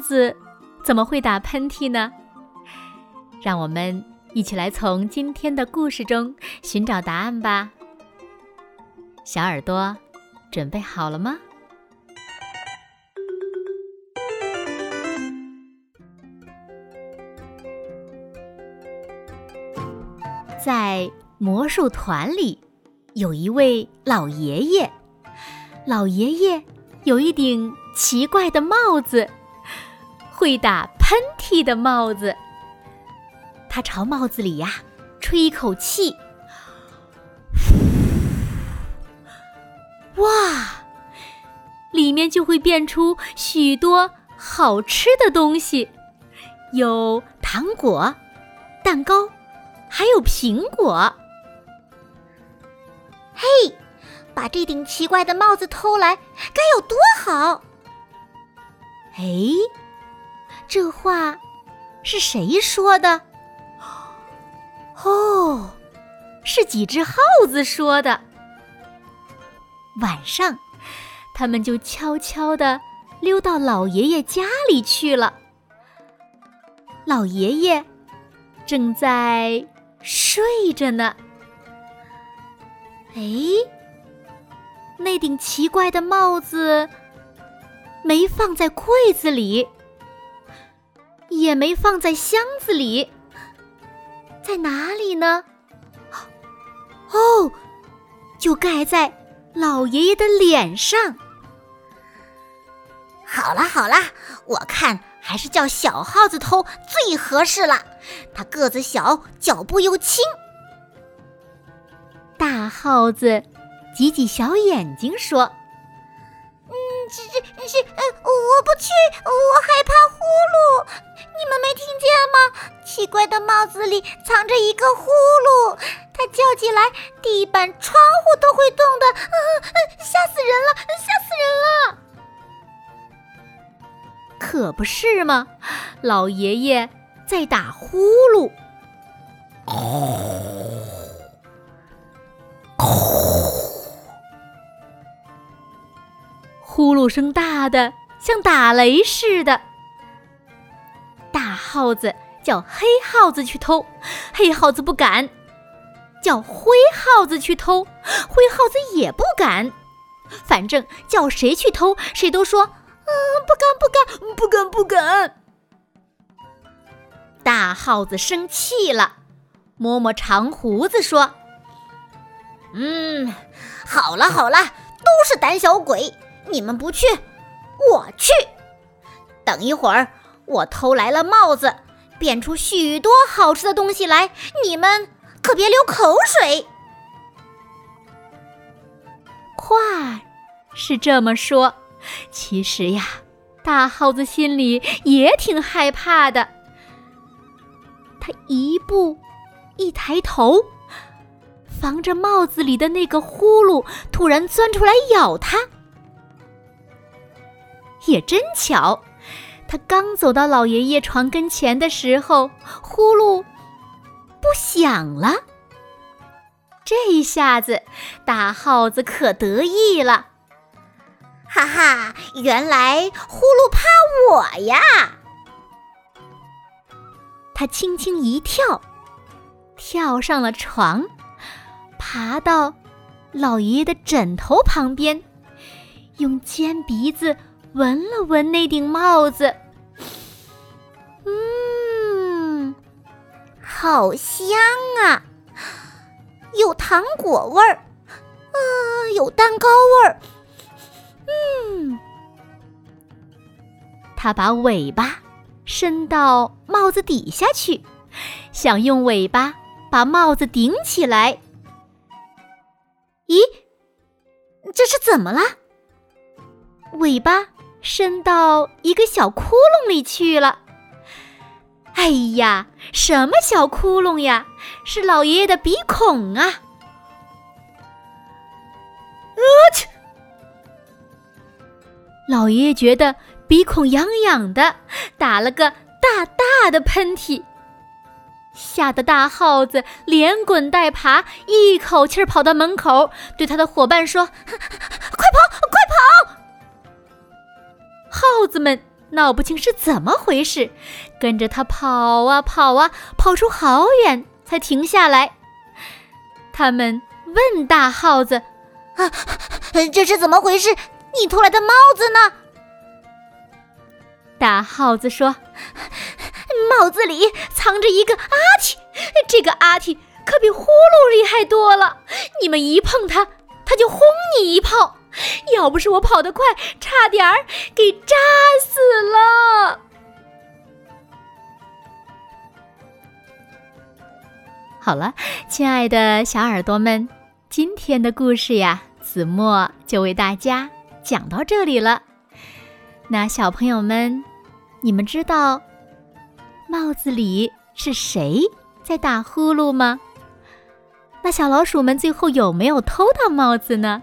子怎么会打喷嚏呢？让我们一起来从今天的故事中寻找答案吧。小耳朵，准备好了吗？在魔术团里，有一位老爷爷。老爷爷有一顶奇怪的帽子。会打喷嚏的帽子，他朝帽子里呀吹一口气，哇，里面就会变出许多好吃的东西，有糖果、蛋糕，还有苹果。嘿，把这顶奇怪的帽子偷来，该有多好！哎。这话是谁说的？哦，是几只耗子说的。晚上，他们就悄悄地溜到老爷爷家里去了。老爷爷正在睡着呢。哎，那顶奇怪的帽子没放在柜子里。也没放在箱子里，在哪里呢？哦，就盖在老爷爷的脸上。好了好了，我看还是叫小耗子偷最合适了。它个子小，脚步又轻。大耗子挤挤小眼睛说：“嗯，是是是，呃，我不去，我怪的帽子里藏着一个呼噜，它叫起来，地板、窗户都会动的，吓死人了，吓死人了！可不是吗？老爷爷在打呼噜，呼噜声大的像打雷似的。大耗子叫黑耗子去偷，黑耗子不敢；叫灰耗子去偷，灰耗子也不敢。反正叫谁去偷，谁都说：“嗯，不敢，不敢，不敢，不敢。”大耗子生气了，摸摸长胡子说：“嗯，好了好了，都是胆小鬼，你们不去，我去。等一会儿。”我偷来了帽子，变出许多好吃的东西来，你们可别流口水。话是这么说，其实呀，大耗子心里也挺害怕的。他一步一抬头，防着帽子里的那个呼噜突然钻出来咬他，也真巧。他刚走到老爷爷床跟前的时候，呼噜不响了。这一下子，大耗子可得意了，哈哈！原来呼噜怕我呀！他轻轻一跳，跳上了床，爬到老爷爷的枕头旁边，用尖鼻子。闻了闻那顶帽子，好香啊！有糖果味儿，啊，有蛋糕味儿，嗯。他把尾巴伸到帽子底下去，想用尾巴把帽子顶起来。咦，这是怎么了？尾巴？伸到一个小窟窿里去了。哎呀，什么小窟窿呀？是老爷爷的鼻孔啊！我去！老爷爷觉得鼻孔痒痒的，打了个大大的喷嚏，吓得大耗子连滚带爬，一口气儿跑到门口，对他的伙伴说：“ 快跑，快跑！”耗子们闹不清是怎么回事，跟着他跑啊跑啊，跑出好远才停下来。他们问大耗子：“啊，这是怎么回事？你偷来的帽子呢？”大耗子说：“帽子里藏着一个阿嚏，这个阿嚏可比呼噜厉害多了。你们一碰它，它就轰你一炮。”要不是我跑得快，差点儿给扎死了。好了，亲爱的小耳朵们，今天的故事呀，子墨就为大家讲到这里了。那小朋友们，你们知道帽子里是谁在打呼噜吗？那小老鼠们最后有没有偷到帽子呢？